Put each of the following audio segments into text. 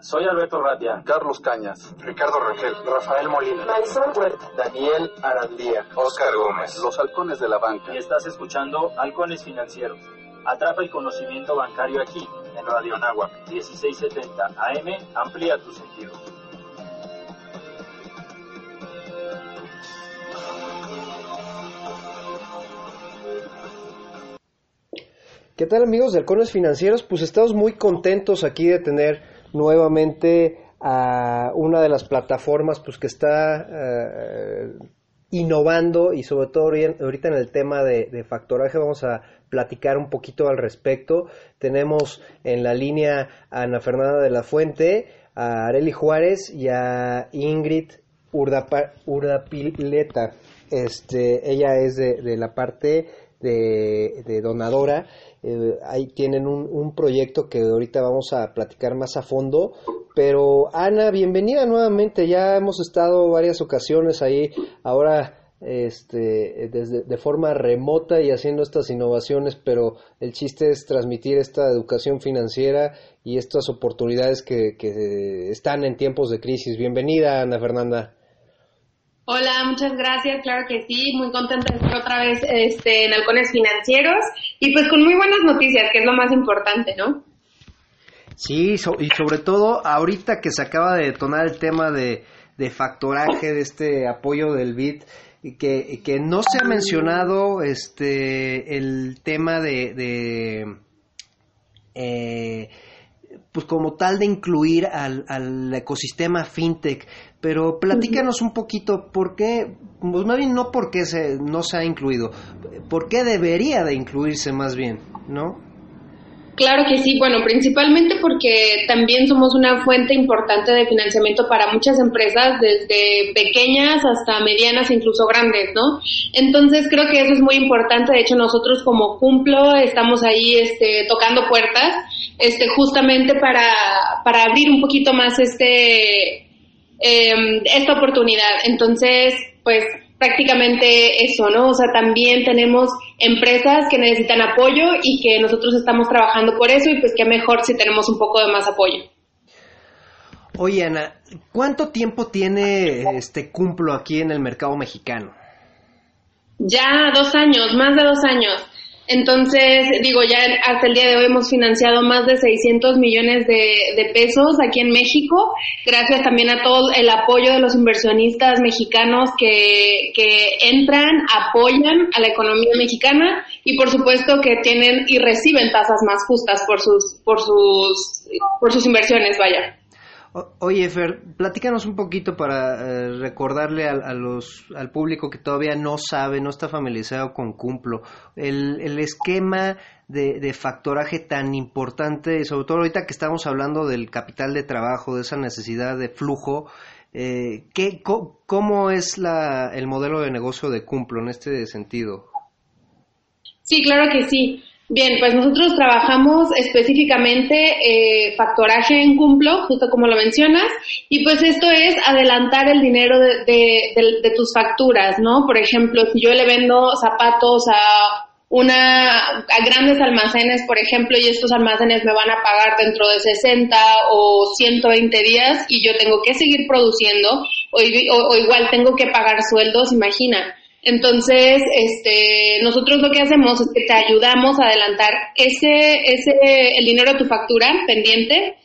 soy Alberto Ratia. Carlos Cañas. Ricardo Rangel. Rafael Molina. Marisol Huerta. Daniel Arandía. Oscar Gómez. Los halcones de la banca. Y estás escuchando Halcones Financieros. Atrapa el conocimiento bancario aquí, en Radio Anáhuac, 1670 AM. Amplía tus sentidos. ¿Qué tal amigos de Halcones Financieros? Pues estamos muy contentos aquí de tener nuevamente a una de las plataformas pues que está eh, innovando y sobre todo ahorita en el tema de, de, factoraje vamos a platicar un poquito al respecto. Tenemos en la línea a Ana Fernanda de la Fuente, a Areli Juárez y a Ingrid Urdapileta. Este, ella es de la parte de, donadora eh, ahí tienen un, un, proyecto que ahorita vamos a platicar más a fondo. Pero Ana, bienvenida nuevamente. Ya hemos estado varias ocasiones ahí. Ahora este, desde, de forma remota y haciendo estas innovaciones, pero el chiste es transmitir esta educación financiera y estas oportunidades que, que están en tiempos de crisis. Bienvenida, Ana Fernanda. Hola, muchas gracias, claro que sí, muy contenta de estar otra vez este, en Halcones Financieros. Y pues con muy buenas noticias, que es lo más importante, ¿no? Sí, so, y sobre todo ahorita que se acaba de detonar el tema de, de factoraje, de este apoyo del BID, que, que no se ha mencionado este el tema de, de eh, pues como tal de incluir al, al ecosistema fintech pero platícanos un poquito por qué, pues más bien no por qué se, no se ha incluido, por qué debería de incluirse más bien, ¿no? Claro que sí, bueno, principalmente porque también somos una fuente importante de financiamiento para muchas empresas, desde pequeñas hasta medianas e incluso grandes, ¿no? Entonces creo que eso es muy importante, de hecho nosotros como Cumplo estamos ahí este, tocando puertas, este, justamente para, para abrir un poquito más este eh, esta oportunidad. Entonces, pues prácticamente eso, ¿no? O sea, también tenemos empresas que necesitan apoyo y que nosotros estamos trabajando por eso y pues qué mejor si tenemos un poco de más apoyo. Oye, Ana, ¿cuánto tiempo tiene este Cumplo aquí en el mercado mexicano? Ya dos años, más de dos años. Entonces, digo, ya hasta el día de hoy hemos financiado más de 600 millones de, pesos aquí en México, gracias también a todo el apoyo de los inversionistas mexicanos que, que entran, apoyan a la economía mexicana y por supuesto que tienen y reciben tasas más justas por sus, por sus, por sus inversiones, vaya. Oye, Fer, platícanos un poquito para eh, recordarle a, a, los, al público que todavía no sabe, no está familiarizado con Cumplo, el, el esquema de, de, factoraje tan importante, sobre todo ahorita que estamos hablando del capital de trabajo, de esa necesidad de flujo, eh, ¿qué, ¿cómo es la, el modelo de negocio de Cumplo en este sentido? Sí, claro que sí. Bien, pues nosotros trabajamos específicamente eh, factoraje en Cumplo, justo como lo mencionas, y pues esto es adelantar el dinero de, de, de, de, tus facturas, ¿no? Por ejemplo, si yo le vendo zapatos a una a grandes almacenes, por ejemplo, y estos almacenes me van a pagar dentro de 60 o 120 días y yo tengo que seguir produciendo o, o, o igual tengo que pagar sueldos, imagina entonces, este, nosotros lo que hacemos es que te ayudamos a adelantar ese, ese, el dinero de tu factura pendiente,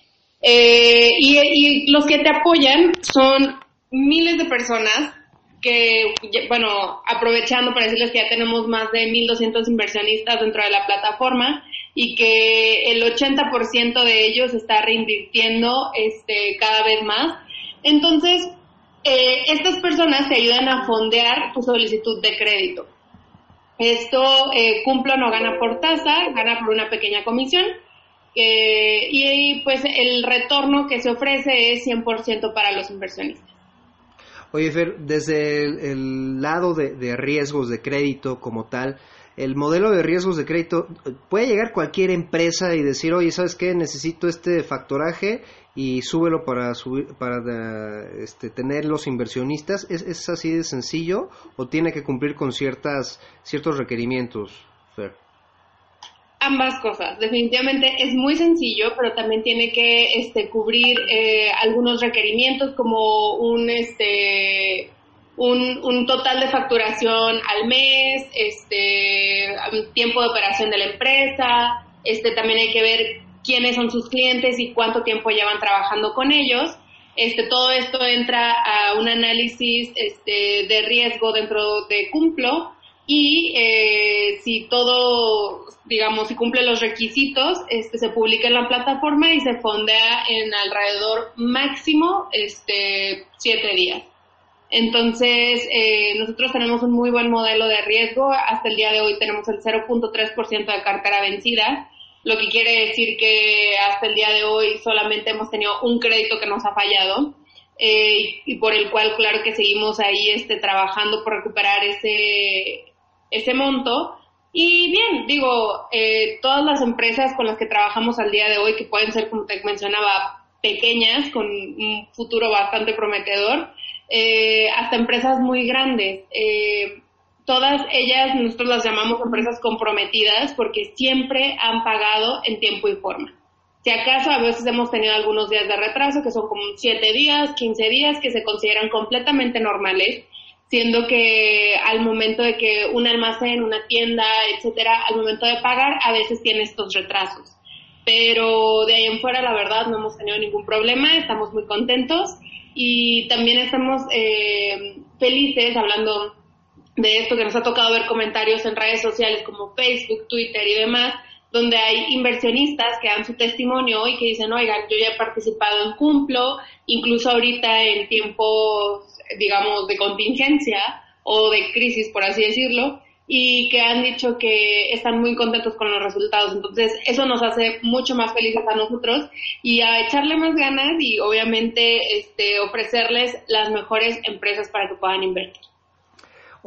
eh, y, y los que te apoyan son miles de personas que, bueno, aprovechando para decirles que ya tenemos más de 1.200 inversionistas dentro de la plataforma y que el 80% de ellos está reinvirtiendo este, cada vez más. Entonces, eh, estas personas te ayudan a fondear tu solicitud de crédito. Esto eh, Cumplo no gana por tasa, gana por una pequeña comisión. Eh, y pues el retorno que se ofrece es 100% para los inversionistas. Oye, Fer, desde el, lado de, de, riesgos de crédito como tal, el modelo de riesgos de crédito puede llegar cualquier empresa y decir, oye, ¿sabes qué? Necesito este factoraje y súbelo para subir para este, tener los inversionistas ¿Es, es así de sencillo o tiene que cumplir con ciertas ciertos requerimientos Fer? ambas cosas. Definitivamente es muy sencillo, pero también tiene que este, cubrir eh, algunos requerimientos como un, este, un, un, total de facturación al mes, este, tiempo de operación de la empresa, este, también hay que ver quiénes son sus clientes y cuánto tiempo llevan trabajando con ellos. Este, todo esto entra a un análisis este, de riesgo dentro de Cumplo y eh, si todo, digamos, si cumple los requisitos, este, se publica en la plataforma y se fondea en alrededor máximo este, siete días. Entonces, eh, nosotros tenemos un muy buen modelo de riesgo. Hasta el día de hoy tenemos el 0.3% de cartera vencida, lo que quiere decir que hasta el día de hoy solamente hemos tenido un crédito que nos ha fallado. Eh, y por el cual claro que seguimos ahí este trabajando por recuperar ese ese monto. Y bien, digo, eh, todas las empresas con las que trabajamos al día de hoy, que pueden ser, como te mencionaba, pequeñas, con un futuro bastante prometedor, eh, hasta empresas muy grandes. Todas ellas nosotros las llamamos empresas comprometidas porque siempre han pagado en tiempo y forma. Si acaso a veces hemos tenido algunos días de retraso, que son como 7 días, 15 días, que se consideran completamente normales, siendo que al momento de que un almacén, una tienda, etcétera, al momento de pagar, a veces tiene estos retrasos. Pero de ahí en fuera, la verdad, no hemos tenido ningún problema, estamos muy contentos y también estamos eh, felices hablando de esto que nos ha tocado ver comentarios en redes sociales como Facebook, Twitter y demás, donde hay inversionistas que dan su testimonio y que dicen, oigan, yo ya he participado en Cumplo, incluso ahorita en tiempos digamos, de contingencia o de crisis, por así decirlo, y que han dicho que están muy contentos con los resultados. Entonces, eso nos hace mucho más felices a nosotros y a echarle más ganas y obviamente este, ofrecerles las mejores empresas para que puedan invertir.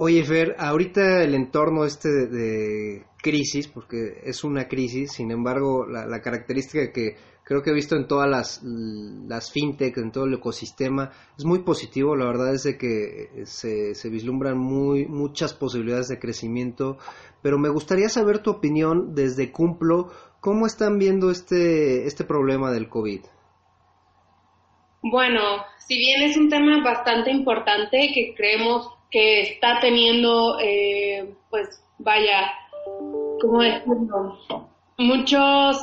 Oye, Fer, ahorita el entorno este de, crisis, porque es una crisis, sin embargo, la, la característica que creo que he visto en todas las, las fintech, en todo el ecosistema, es muy positivo, la verdad es de que se, se vislumbran muy, muchas posibilidades de crecimiento, pero me gustaría saber tu opinión desde Cumplo, ¿cómo están viendo este, este problema del COVID? Bueno, si bien es un tema bastante importante que creemos que está teniendo, eh, pues vaya, ¿cómo decirlo? Muchos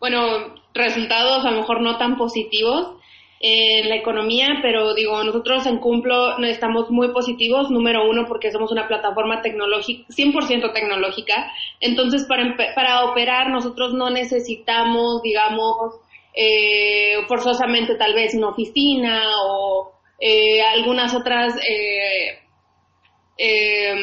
bueno, resultados a lo mejor no tan positivos en la economía, pero digo, nosotros en Cumplo estamos muy positivos, número uno, porque somos una plataforma tecnológica, 100% tecnológica, entonces para, para operar nosotros no necesitamos, digamos, eh, forzosamente tal vez una oficina o eh, algunas otras eh,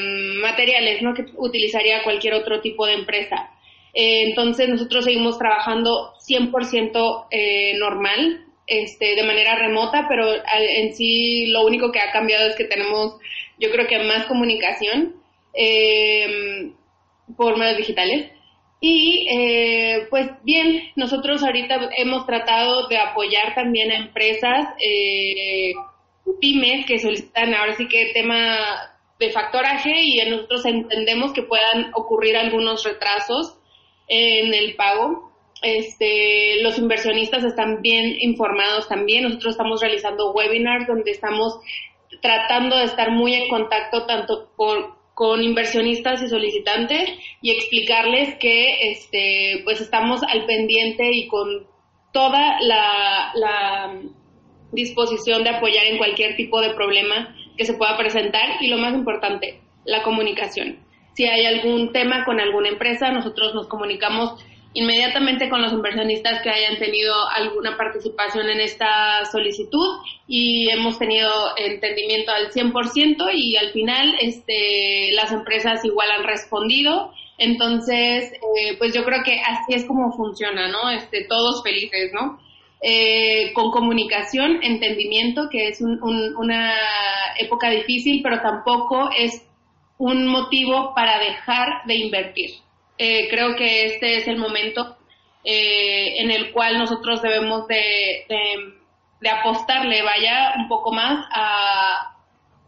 materiales ¿no? que utilizaría cualquier otro tipo de empresa. Entonces nosotros seguimos trabajando 100% eh, normal, este, de manera remota, pero en sí lo único que ha cambiado es que tenemos, yo creo que más comunicación eh, por medios digitales. Y eh, pues bien, nosotros ahorita hemos tratado de apoyar también a empresas, eh, pymes que solicitan ahora sí que tema de factoraje y nosotros entendemos que puedan ocurrir algunos retrasos en el pago. Este, los inversionistas están bien informados también. Nosotros estamos realizando webinars donde estamos tratando de estar muy en contacto tanto con, con inversionistas y solicitantes y explicarles que este, pues estamos al pendiente y con toda la, la disposición de apoyar en cualquier tipo de problema que se pueda presentar y lo más importante, la comunicación. Si hay algún tema con alguna empresa, nosotros nos comunicamos inmediatamente con los inversionistas que hayan tenido alguna participación en esta solicitud y hemos tenido entendimiento al 100% y al final este, las empresas igual han respondido. Entonces, eh, pues yo creo que así es como funciona, ¿no? Este, todos felices, ¿no? Eh, con comunicación, entendimiento, que es una época difícil, pero tampoco es un motivo para dejar de invertir. Eh, creo que este es el momento eh, en el cual nosotros debemos de, apostarle, vaya, un poco más a,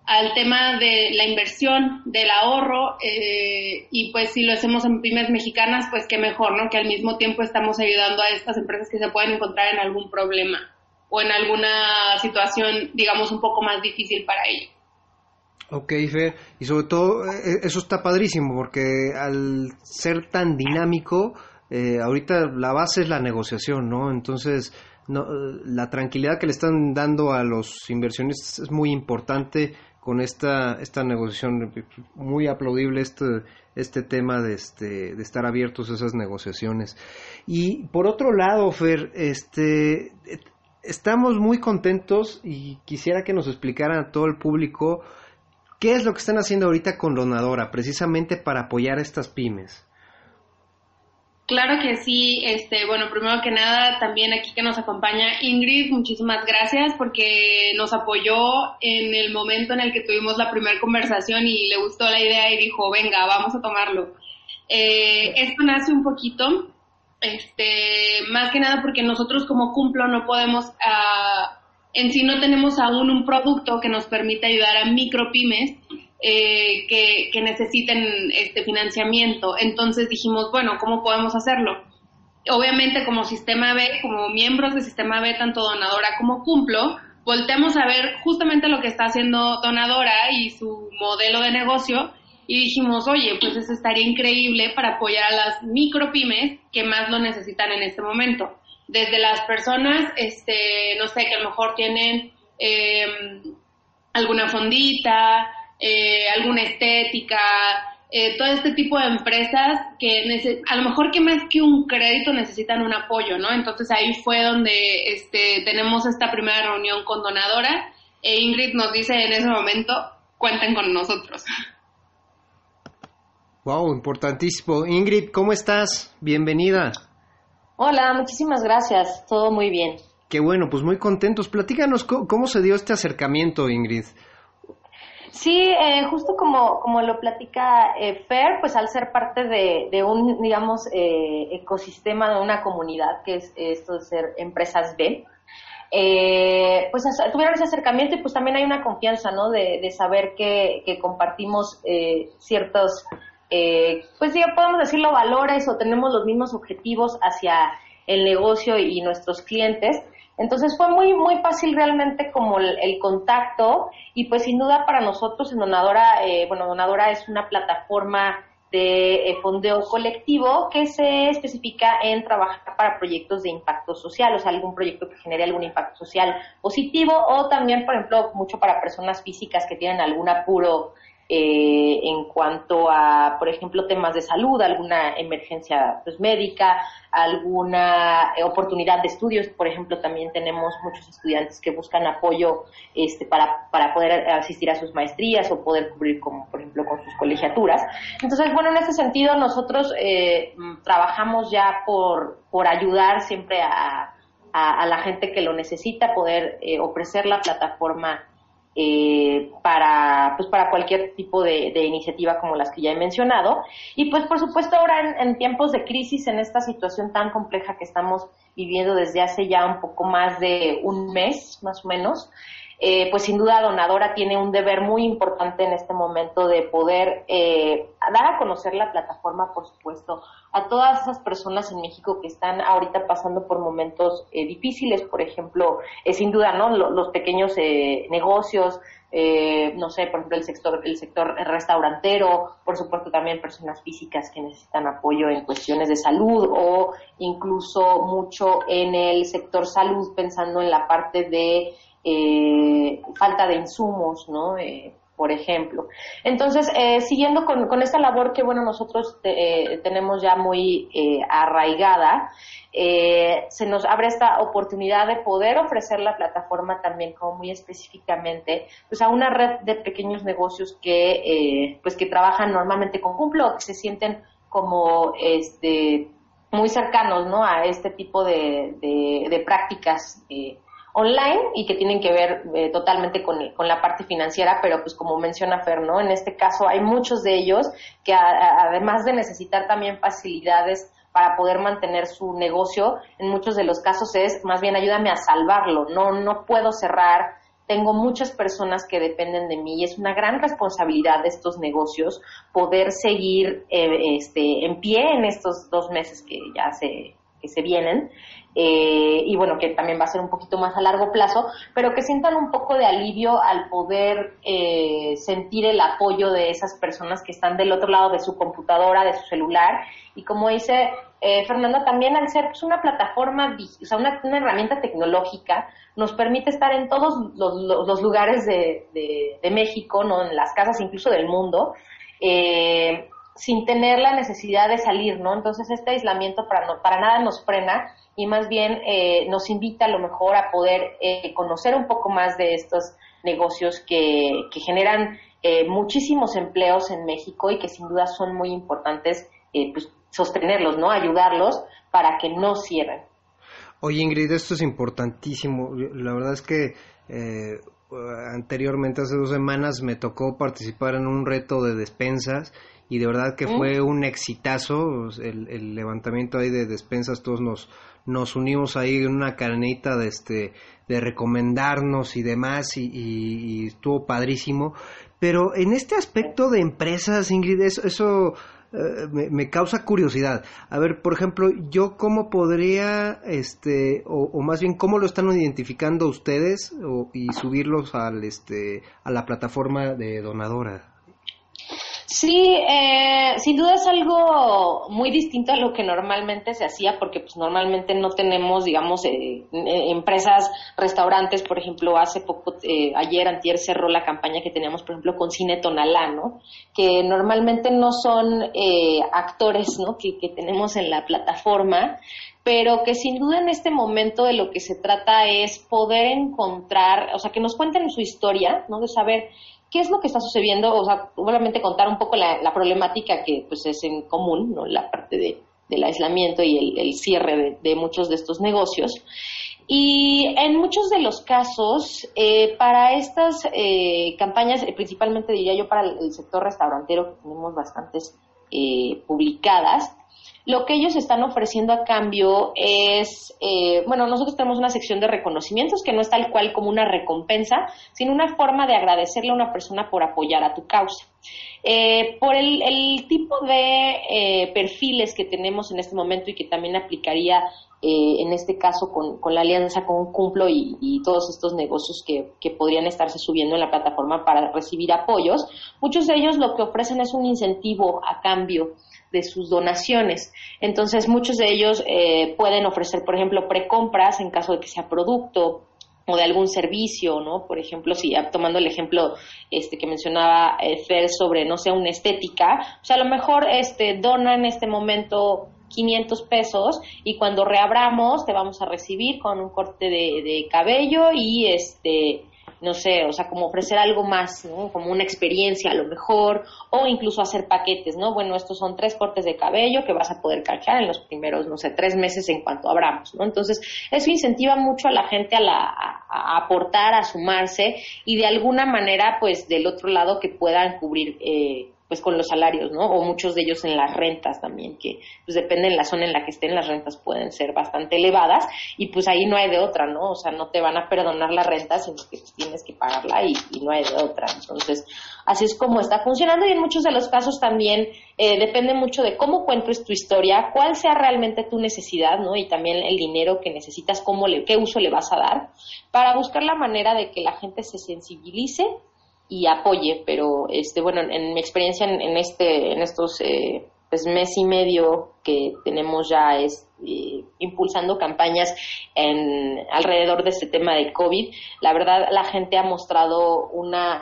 al tema de la inversión, del ahorro, eh, y pues si lo hacemos en pymes mexicanas, pues qué mejor, ¿no? Que al mismo tiempo estamos ayudando a estas empresas que se pueden encontrar en algún problema o en alguna situación, digamos, un poco más difícil para ellos. Ok, Fer, y sobre todo eh, eso está padrísimo porque al ser tan dinámico, eh, ahorita la base es la negociación, ¿no? Entonces, no, la tranquilidad que le están dando a los inversionistas es muy importante con esta, esta negociación. Muy aplaudible este, este tema de, este, de estar abiertos a esas negociaciones. Y por otro lado, Fer, este, estamos muy contentos y quisiera que nos explicaran a todo el público qué es lo que están haciendo ahorita con Donadora, precisamente para apoyar a estas pymes. Claro que sí, este, bueno, primero que nada, también aquí que nos acompaña Ingrid, muchísimas gracias porque nos apoyó en el momento en el que tuvimos la primera conversación y le gustó la idea y dijo, venga, vamos a tomarlo. Eh, esto nace un poquito, este, más que nada porque nosotros como Cumplo no podemos, uh, en sí no tenemos aún un producto que nos permita ayudar a micropymes eh, que, necesiten este financiamiento. Entonces dijimos, bueno, ¿cómo podemos hacerlo? Obviamente como Sistema B, como miembros de Sistema B, tanto Donadora como Cumplo, volteamos a ver justamente lo que está haciendo Donadora y su modelo de negocio y dijimos, oye, pues eso estaría increíble para apoyar a las micropymes que más lo necesitan en este momento. Desde las personas, este, no sé, que a lo mejor tienen eh, alguna fondita, eh, alguna estética, eh, todo este tipo de empresas que a lo mejor que más que un crédito necesitan un apoyo, ¿no? Entonces ahí fue donde este, tenemos esta primera reunión con Donadora e Ingrid nos dice en ese momento, cuenten con nosotros. Wow, importantísimo. Ingrid, ¿cómo estás? Bienvenida. Hola, muchísimas gracias. Todo muy bien. Qué bueno, pues muy contentos. Platícanos cómo se dio este acercamiento, Ingrid. Sí, eh, justo como, como lo platica eh, Fer, pues al ser parte de, un, digamos, eh, ecosistema de una comunidad, que es esto de ser empresas B, pues tuvieron ese acercamiento y pues también hay una confianza, ¿no? De, de saber que, que compartimos ciertos, pues ya podemos decirlo, valores o tenemos los mismos objetivos hacia el negocio y nuestros clientes. Entonces fue muy, muy fácil realmente como el, contacto y pues sin duda para nosotros en Donadora, eh, bueno, Donadora es una plataforma de eh, fondeo colectivo que se especifica en trabajar para proyectos de impacto social, o sea, algún proyecto que genere algún impacto social positivo o también, por ejemplo, mucho para personas físicas que tienen algún apuro eh, en cuanto a, por ejemplo, temas de salud, alguna emergencia pues, médica, alguna oportunidad de estudios. Por ejemplo, también tenemos muchos estudiantes que buscan apoyo este, para, para poder asistir a sus maestrías o poder cubrir, como, por ejemplo, con sus colegiaturas. Entonces, bueno, en ese sentido, nosotros eh, trabajamos ya por, por ayudar siempre a, a, la gente que lo necesita, poder eh, ofrecer la plataforma eh, para, pues para cualquier tipo de, iniciativa como las que ya he mencionado. Y pues por supuesto ahora en, tiempos de crisis, en esta situación tan compleja que estamos viviendo desde hace ya un poco más de un mes, más o menos, eh, pues sin duda Donadora tiene un deber muy importante en este momento de poder eh, dar a conocer la plataforma, por supuesto, a todas esas personas en México que están ahorita pasando por momentos eh, difíciles, por ejemplo, sin duda, ¿no? Los, pequeños negocios, no sé, por ejemplo, el sector, el sector restaurantero, por supuesto también personas físicas que necesitan apoyo en cuestiones de salud o incluso mucho en el sector salud, pensando en la parte de eh, falta de insumos, ¿no? Eh, por ejemplo. Entonces, eh, siguiendo con, esta labor que, bueno, nosotros tenemos ya muy arraigada, se nos abre esta oportunidad de poder ofrecer la plataforma también como muy específicamente, pues a una red de pequeños negocios que, pues que trabajan normalmente con Cumplo, que se sienten como, este, muy cercanos, ¿no? A este tipo de, de, de prácticas online y que tienen que ver eh, totalmente con, la parte financiera, pero pues como menciona Fer, ¿no? En este caso hay muchos de ellos que además de necesitar también facilidades para poder mantener su negocio, en muchos de los casos es más bien ayúdame a salvarlo, no, no puedo cerrar tengo muchas personas que dependen de mí y es una gran responsabilidad de estos negocios poder seguir eh, este, en pie en estos dos meses que ya se, que se vienen. Eh, y bueno, que también va a ser un poquito más a largo plazo, pero que sientan un poco de alivio al poder eh, sentir el apoyo de esas personas que están del otro lado de su computadora, de su celular. Y como dice eh, Fernanda, también al ser pues, una plataforma, o sea, una, herramienta tecnológica, nos permite estar en todos los, lugares de, de, México, ¿no? en las casas incluso del mundo. Eh, sin tener la necesidad de salir, ¿no? Entonces este aislamiento para, no, para nada nos frena y más bien eh, nos invita a lo mejor a poder eh, conocer un poco más de estos negocios que, generan eh, muchísimos empleos en México y que sin duda son muy importantes pues, sostenerlos, ¿no? Ayudarlos para que no cierren. Oye Ingrid, esto es importantísimo. La verdad es que anteriormente, hace dos semanas, me tocó participar en un reto de despensas y de verdad que fue un exitazo el, levantamiento ahí de despensas todos nos nos unimos ahí en una cadenita de este de recomendarnos y demás y, estuvo padrísimo. Pero en este aspecto de empresas Ingrid eso, eh, me, causa curiosidad. A ver por ejemplo yo cómo podría este o, más bien cómo lo están identificando ustedes y subirlos al este a la plataforma de donadora Sí, eh, sin duda es algo muy distinto a lo que normalmente se hacía, porque pues normalmente no tenemos, digamos, eh, eh, empresas, restaurantes, por ejemplo, hace poco, ayer, antier cerró la campaña que teníamos, por ejemplo, con Cine Tonalá, ¿no? Que normalmente no son actores, ¿no? Que, que tenemos en la plataforma, pero que sin duda en este momento de lo que se trata es poder encontrar, o sea, que nos cuenten su historia, ¿no? De saber qué es lo que está sucediendo, o sea, obviamente contar un poco la, problemática que pues es en común, ¿no? La parte de, del aislamiento y el, cierre de, muchos de estos negocios. Y en muchos de los casos, eh, para estas eh, campañas, eh, principalmente diría yo para el, sector restaurantero, que tenemos bastantes publicadas, lo que ellos están ofreciendo a cambio es, eh, bueno, nosotros tenemos una sección de reconocimientos que no es tal cual como una recompensa, sino una forma de agradecerle a una persona por apoyar a tu causa. Eh, por el, tipo de eh, perfiles que tenemos en este momento y que también aplicaría en este caso con, la alianza con Cumplo y, todos estos negocios que, que, podrían estarse subiendo en la plataforma para recibir apoyos, muchos de ellos lo que ofrecen es un incentivo a cambio de sus donaciones. Entonces, muchos de ellos eh, pueden ofrecer, por ejemplo, precompras en caso de que sea producto o de algún servicio, ¿no? Por ejemplo, si tomando el ejemplo este que mencionaba eh, Fer sobre, no sé, una estética, o sea, a lo mejor este dona en este momento 500 pesos y cuando reabramos te vamos a recibir con un corte de, de cabello y este no sé, o sea, como ofrecer algo más, ¿no? Como una experiencia a lo mejor, o incluso hacer paquetes, ¿no? Bueno, estos son tres cortes de cabello que vas a poder cachar en los primeros, no sé, tres meses en cuanto abramos, ¿no? Entonces, eso incentiva mucho a la gente a, la, a, aportar, a sumarse y de alguna manera, pues, del otro lado que puedan cubrir eh, pues con los salarios, ¿no? O muchos de ellos en las rentas también, que pues depende de la zona en la que estén, las rentas pueden ser bastante elevadas y pues ahí no hay de otra, ¿no? O sea, no te van a perdonar la renta, sino que tienes que pagarla y, no hay de otra. Entonces, así es como está funcionando y en muchos de los casos también eh, depende mucho de cómo cuentes tu historia, cuál sea realmente tu necesidad, ¿no? Y también el dinero que necesitas, cómo le, qué uso le vas a dar, para buscar la manera de que la gente se sensibilice y apoye, pero este bueno, en, mi experiencia en, este en estos eh, pues mes y medio que tenemos ya es eh, impulsando campañas en alrededor de este tema de COVID, la verdad la gente ha mostrado una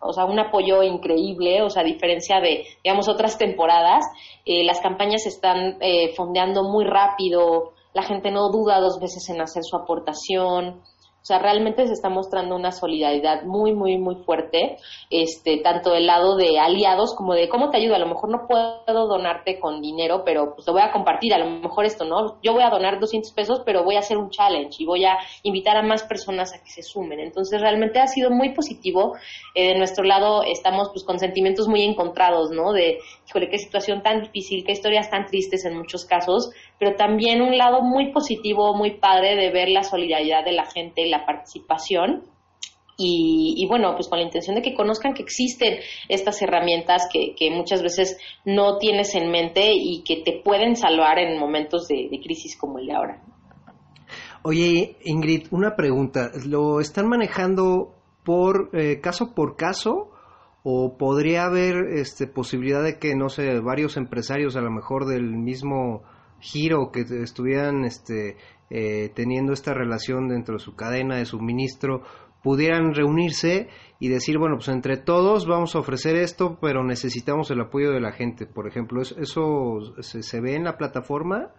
o sea, un apoyo increíble, o sea, a diferencia de, digamos, otras temporadas, eh, las campañas están eh, fondeando muy rápido, la gente no duda dos veces en hacer su aportación, o sea, realmente se está mostrando una solidaridad muy, muy, muy fuerte, este, tanto del lado de aliados como de cómo te ayuda. A lo mejor no puedo donarte con dinero, pero pues lo voy a compartir. A lo mejor esto, ¿no? Yo voy a donar 200 pesos, pero voy a hacer un challenge y voy a invitar a más personas a que se sumen. Entonces, realmente ha sido muy positivo. Eh, de nuestro lado estamos pues con sentimientos muy encontrados, ¿no? De, híjole, qué situación tan difícil, qué historias tan tristes en muchos casos, pero también un lado muy positivo, muy padre de ver la solidaridad de la gente y la participación y, bueno, pues con la intención de que conozcan que existen estas herramientas que, muchas veces no tienes en mente y que te pueden salvar en momentos de, crisis como el de ahora. Oye, Ingrid, una pregunta. ¿Lo están manejando por eh, caso por caso o podría haber este, posibilidad de que, no sé, varios empresarios a lo mejor del mismo giro que estuvieran este, eh, teniendo esta relación dentro de su cadena de suministro pudieran reunirse y decir, bueno, pues entre todos vamos a ofrecer esto, pero necesitamos el apoyo de la gente, por ejemplo. ¿Eso se, ve en la plataforma?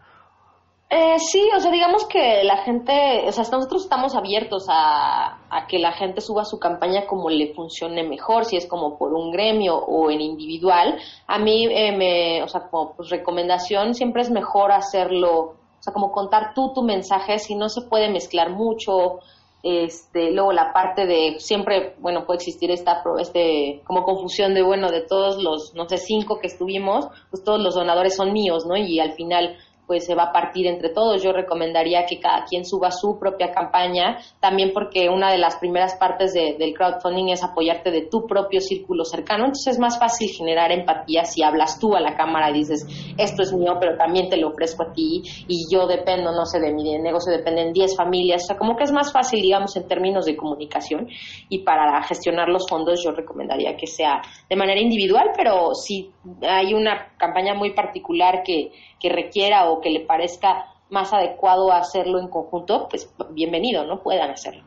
Eh, sí, o sea, digamos que la gente, o sea, nosotros estamos abiertos a, que la gente suba su campaña como le funcione mejor, si es como por un gremio o en individual. A mí, eh, me, o sea, como pues, recomendación, siempre es mejor hacerlo, o sea, como contar tú tu mensaje, si no se puede mezclar mucho, este, luego la parte de siempre, bueno, puede existir esta, este, como confusión de, bueno, de todos los, no sé, cinco que estuvimos, pues todos los donadores son míos, ¿no? Y al final pues se va a partir entre todos. Yo recomendaría que cada quien suba su propia campaña, también porque una de las primeras partes del crowdfunding es apoyarte de tu propio círculo cercano, entonces es más fácil generar empatía si hablas tú a la cámara y dices, esto es mío, pero también te lo ofrezco a ti y yo dependo, no sé, de mi negocio dependen 10 familias, o sea, como que es más fácil, digamos, en términos de comunicación y para gestionar los fondos yo recomendaría que sea de manera individual, pero si hay una campaña muy particular que, que requiera o que le parezca más adecuado hacerlo en conjunto, pues bienvenido, ¿no? Puedan hacerlo.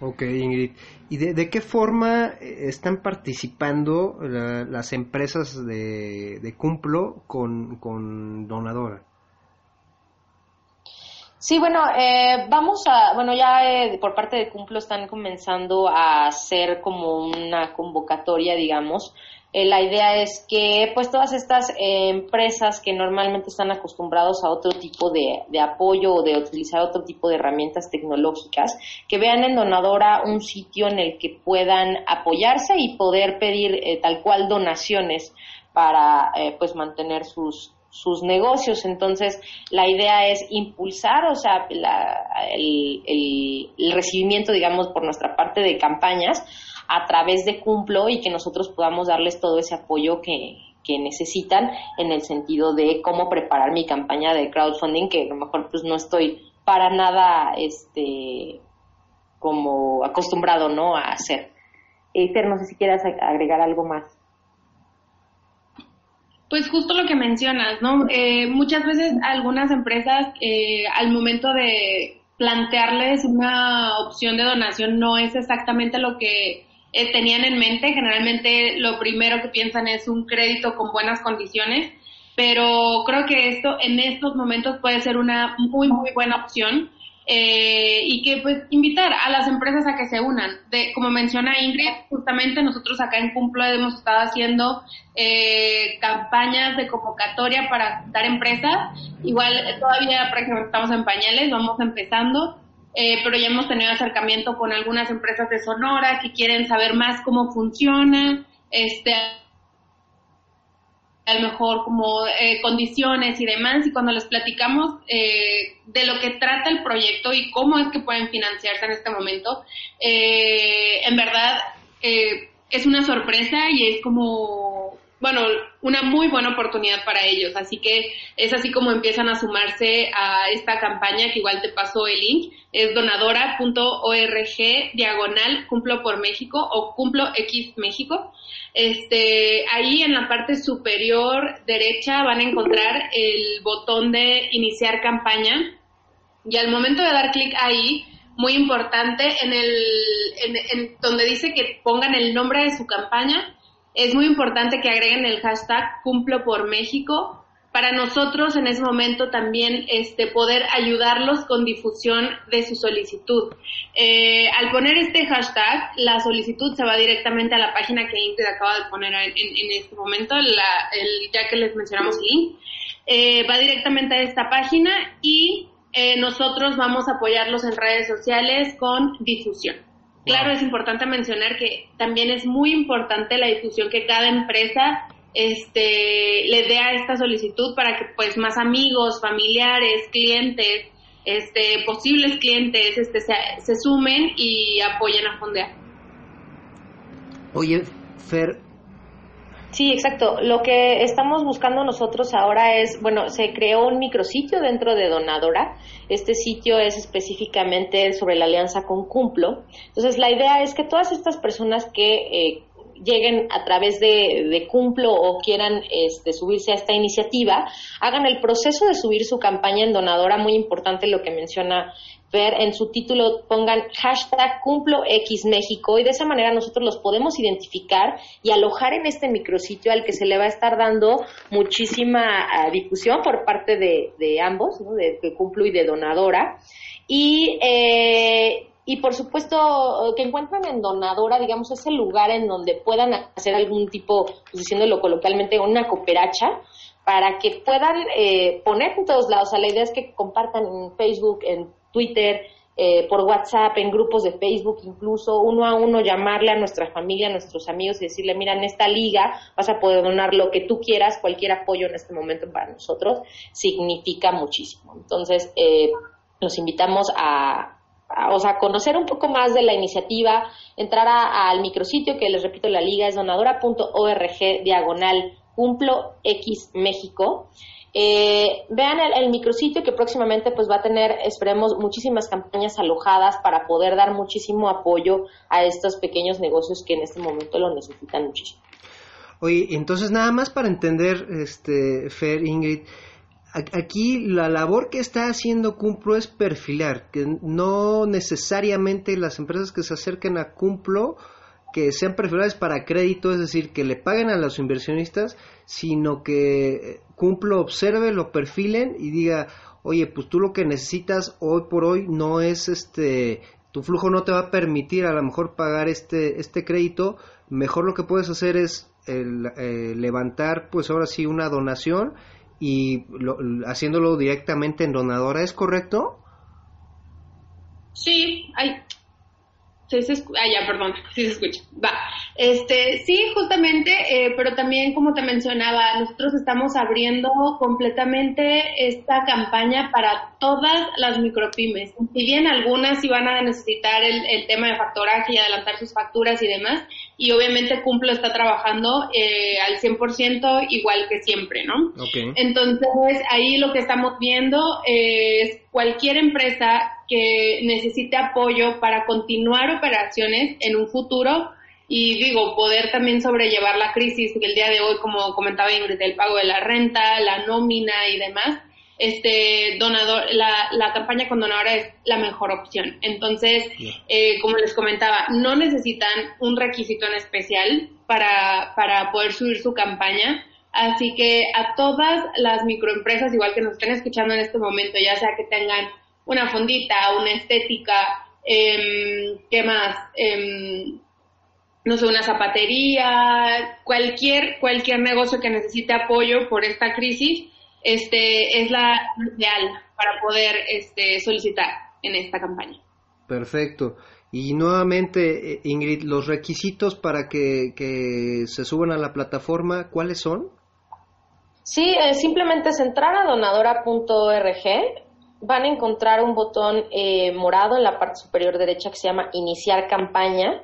Ok, Ingrid. ¿Y de, qué forma eh, están participando las empresas de, Cumplo con Donadora? Sí, bueno, eh, vamos a, bueno, ya eh, por parte de Cumplo están comenzando a hacer como una convocatoria, digamos, eh, la idea es que pues todas estas eh, empresas que normalmente están acostumbrados a otro tipo de, apoyo o de utilizar otro tipo de herramientas tecnológicas, que vean en Donadora un sitio en el que puedan apoyarse y poder pedir eh, tal cual donaciones para pues mantener sus, sus negocios. Entonces, la idea es impulsar, o sea, el, el, recibimiento, digamos, por nuestra parte de campañas a través de Cumplo y que nosotros podamos darles todo ese apoyo que, necesitan en el sentido de cómo preparar mi campaña de crowdfunding, que a lo mejor pues no estoy para nada este como acostumbrado ¿no? a hacer. Esther, no sé si quieras agregar algo más. Pues justo lo que mencionas, ¿no? Eh, muchas veces algunas empresas eh, al momento de plantearles una opción de donación no es exactamente lo que eh, tenían en mente. Generalmente lo primero que piensan es un crédito con buenas condiciones, pero creo que esto en estos momentos puede ser una muy, muy buena opción. Eh, y que pues invitar a las empresas a que se unan. De, como menciona Ingrid, justamente nosotros acá en Cumplo hemos estado haciendo eh, campañas de convocatoria para dar empresas. Igual todavía prácticamente estamos en pañales, vamos empezando, eh, pero ya hemos tenido acercamiento con algunas empresas de Sonora que quieren saber más cómo funciona, este, a lo mejor como eh, condiciones y demás, y cuando les platicamos eh, de lo que trata el proyecto y cómo es que pueden financiarse en este momento, en verdad es una sorpresa y es como bueno, una muy buena oportunidad para ellos. Así que es así como empiezan a sumarse a esta campaña que igual te pasó el link. Es donadora.org diagonal cumplo por México o cumplo X México. Este, ahí en la parte superior derecha van a encontrar el botón de iniciar campaña y al momento de dar clic ahí, muy importante, en el, en donde dice que pongan el nombre de su campaña, es muy importante que agreguen el hashtag cumplo para nosotros en ese momento también este, poder ayudarlos con difusión de su solicitud. Eh, al poner este hashtag, la solicitud se va directamente a la página que Ingrid acaba de poner en, este momento, ya que les mencionamos el link. Eh, va directamente a esta página y eh, nosotros vamos a apoyarlos en redes sociales con difusión. Claro, es importante mencionar que también es muy importante la difusión que cada empresa este, le dé a esta solicitud para que pues más amigos, familiares, clientes este, posibles clientes este, se, se sumen y apoyen a Fondear. Oye, Fer, Sí, exacto. Lo que estamos buscando nosotros ahora es, bueno, se creó un micrositio dentro de Donadora. Este sitio es específicamente sobre la alianza con Cumplo. Entonces, la idea es que todas estas personas que eh, lleguen a través de, Cumplo o quieran este, subirse a esta iniciativa, hagan el proceso de subir su campaña en donadora, muy importante lo que menciona ver en su título pongan hashtag cumplo X México y de esa manera nosotros los podemos identificar y alojar en este micrositio al que se le va a estar dando muchísima ah, difusión por parte de, ambos, de, de, Cumplo y de Donadora. Y eh, y por supuesto que encuentren en Donadora, digamos, ese lugar en donde puedan hacer algún tipo, pues, diciéndolo coloquialmente, una cooperacha para que puedan eh, poner en todos lados. O sea, la idea es que compartan en Facebook, en Twitter, eh, por WhatsApp, en grupos de Facebook, incluso uno a uno llamarle a nuestra familia, a nuestros amigos y decirle, mira, en esta liga vas a poder donar lo que tú quieras, cualquier apoyo en este momento para nosotros significa muchísimo. Entonces, eh, los invitamos a, o sea, conocer un poco más de la iniciativa, entrar al micrositio que les repito, la liga es donadora.org diagonal cumplo X México. Eh, vean el, micrositio que próximamente pues va a tener, esperemos, muchísimas campañas alojadas para poder dar muchísimo apoyo a estos pequeños negocios que en este momento lo necesitan muchísimo. Oye, entonces nada más para entender, este, Fer, Ingrid, aquí la labor que está haciendo Cumplo es perfilar, que no necesariamente las empresas que se acerquen a Cumplo que sean perfiladas para crédito, es decir, que le paguen a los inversionistas, sino que Cumplo observe, lo perfilen y diga, oye, pues tú lo que necesitas hoy por hoy no es este, tu flujo no te va a permitir a lo mejor pagar este, este crédito, mejor lo que puedes hacer es el, eh, levantar pues ahora sí una donación y haciéndolo directamente en donadora, ¿es correcto? Sí, hay, Sí, se ah, ya, perdón, sí se escucha. Va. Este, sí, justamente, eh, pero también, como te mencionaba, nosotros estamos abriendo completamente esta campaña para todas las micropymes. Si bien algunas sí van a necesitar el, el tema de factoraje y adelantar sus facturas y demás, y obviamente Cumplo está trabajando eh, al 100% igual que siempre, ¿no? Entonces, ahí lo que estamos viendo es cualquier empresa que necesite apoyo para continuar operaciones en un futuro y digo, poder también sobrellevar la crisis que el día de hoy, como comentaba Ingrid, el pago de la renta, la nómina y demás, este donador, la, la campaña con donadora es la mejor opción. Entonces, eh, como les comentaba, no necesitan un requisito en especial para, para poder subir su campaña. Así que a todas las microempresas, igual que nos estén escuchando en este momento, ya sea que tengan una fondita, una estética, eh, ¿qué más? Em, no sé, una zapatería, cualquier, cualquier negocio que necesite apoyo por esta crisis, este, es la ideal para poder este, solicitar en esta campaña. Perfecto. Y nuevamente, eh, Ingrid, los requisitos para que, que se suban a la plataforma, ¿cuáles son? Sí, eh, simplemente es entrar a donadora.org, van a encontrar un botón eh, morado en la parte superior derecha que se llama Iniciar campaña.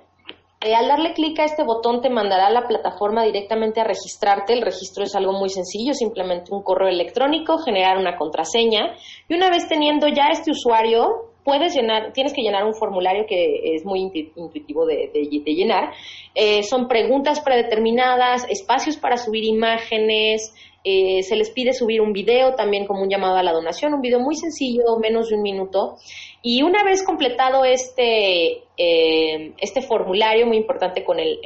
Eh, al darle clic a este botón te mandará a la plataforma directamente a registrarte. El registro es algo muy sencillo, simplemente un correo electrónico, generar una contraseña y una vez teniendo ya este usuario, puedes llenar, tienes que llenar un formulario que es muy intuitivo de, llenar. Eh, son preguntas predeterminadas, espacios para subir imágenes, eh, se les pide subir un video también como un llamado a la donación, un video muy sencillo, menos de un minuto. Y una vez completado este, eh, este formulario, muy importante con el,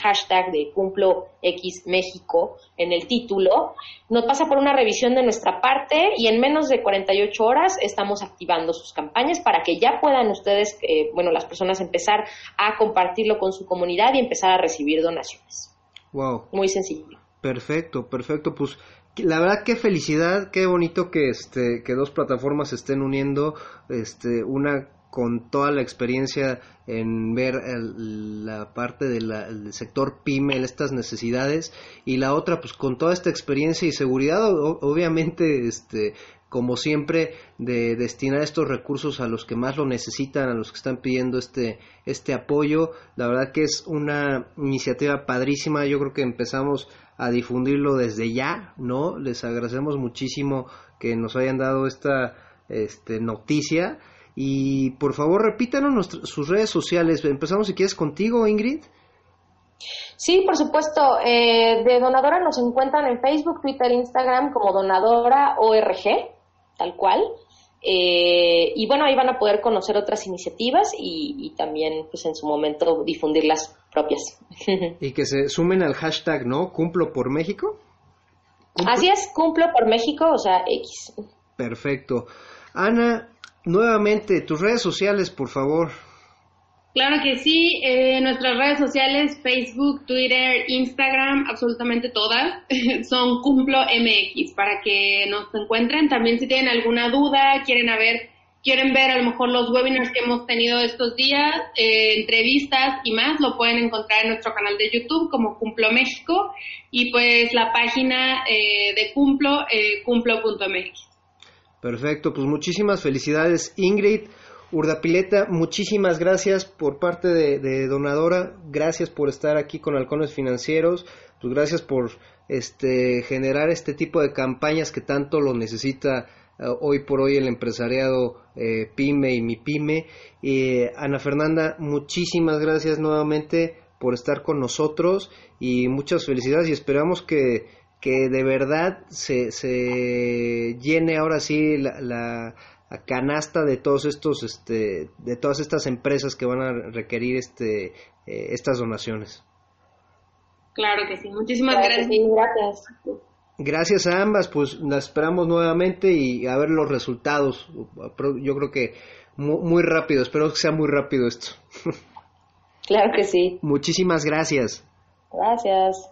hashtag de Cumplo X México en el título, nos pasa por una revisión de nuestra parte y en menos de 48 horas estamos activando sus campañas para que ya puedan ustedes, eh, bueno, las personas empezar a compartirlo con su comunidad y empezar a recibir donaciones. Wow. Muy sencillo. Perfecto, perfecto. Pues la verdad qué felicidad, qué bonito que este que dos plataformas se estén uniendo, este una con toda la experiencia en ver la parte del sector pyme, estas necesidades, y la otra pues con toda esta experiencia y seguridad, obviamente este como siempre, de destinar estos recursos a los que más lo necesitan, a los que están pidiendo este, este apoyo. La verdad que es una iniciativa padrísima. Yo creo que empezamos a difundirlo desde ya, ¿no? Les agradecemos muchísimo que nos hayan dado esta este, noticia. Y por favor, repítanos sus redes sociales. Empezamos si quieres contigo, Ingrid. Sí, por supuesto. Eh, de Donadora nos encuentran en Facebook, Twitter, Instagram como Donadora ORG, tal cual. Eh, y bueno, ahí van a poder conocer otras iniciativas y, también, pues en su momento, difundir las propias. y que se sumen al hashtag, ¿no? Cumplo por México. Así es, cumplo por México, o sea, X. Perfecto. Ana, nuevamente, tus redes sociales, por favor. Claro que sí, eh, nuestras redes sociales, Facebook, Twitter, Instagram, absolutamente todas, son Cumplo MX para que nos encuentren. También si tienen alguna duda, quieren ver, quieren ver a lo mejor los webinars que hemos tenido estos días, eh, entrevistas y más, lo pueden encontrar en nuestro canal de YouTube como Cumplo México y pues la página eh, de Cumplo, cumplo.mx. Perfecto, pues muchísimas felicidades Ingrid. Urdapileta, muchísimas gracias por parte de, Donadora, gracias por estar aquí con Halcones Financieros, pues gracias por este generar este tipo de campañas que tanto lo necesita eh, hoy por hoy el empresariado eh, pyme y mi pyme. Ana Fernanda, muchísimas gracias nuevamente por estar con nosotros y muchas felicidades. Y esperamos que, que de verdad se, se llene ahora sí la canasta de todos estos este de todas estas empresas que van a requerir este eh, estas donaciones. Claro que sí. Muchísimas gracias. gracias. Gracias a ambas pues las esperamos nuevamente y a ver los resultados. Yo creo que muy, muy rápido espero que sea muy rápido esto. Claro que sí. Muchísimas gracias. Gracias.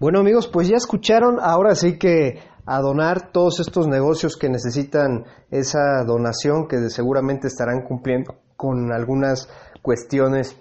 Bueno amigos, pues ya escucharon, ahora sí que a donar todos estos negocios que necesitan esa donación, que seguramente estarán cumpliendo con algunas cuestiones,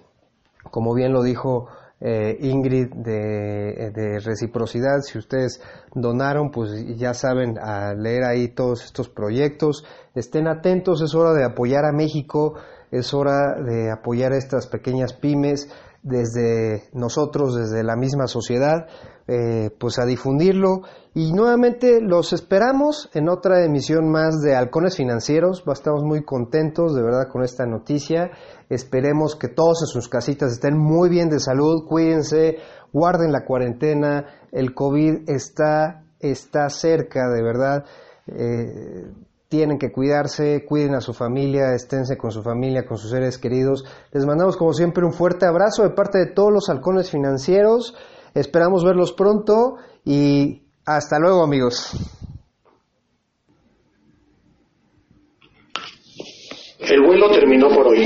como bien lo dijo eh, Ingrid, de, de, reciprocidad. Si ustedes donaron, pues ya saben a leer ahí todos estos proyectos. Estén atentos, es hora de apoyar a México, es hora de apoyar a estas pequeñas pymes desde nosotros, desde la misma sociedad, eh, pues a difundirlo. Y nuevamente los esperamos en otra emisión más de Halcones Financieros. Estamos muy contentos de verdad con esta noticia. Esperemos que todos en sus casitas estén muy bien de salud, cuídense, guarden la cuarentena. El COVID está, está cerca, de verdad. Eh, tienen que cuidarse, cuiden a su familia, esténse con su familia, con sus seres queridos. Les mandamos como siempre un fuerte abrazo de parte de todos los halcones financieros. Esperamos verlos pronto y hasta luego amigos. El vuelo terminó por hoy.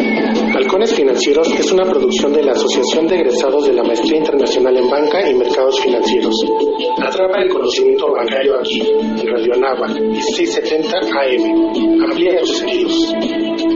Halcones Financieros es una producción de la Asociación de Egresados de la Maestría Internacional en Banca y Mercados Financieros. Atrapa el conocimiento bancario aquí, en Radio Nava, 670 AM. Amplía tus sentidos.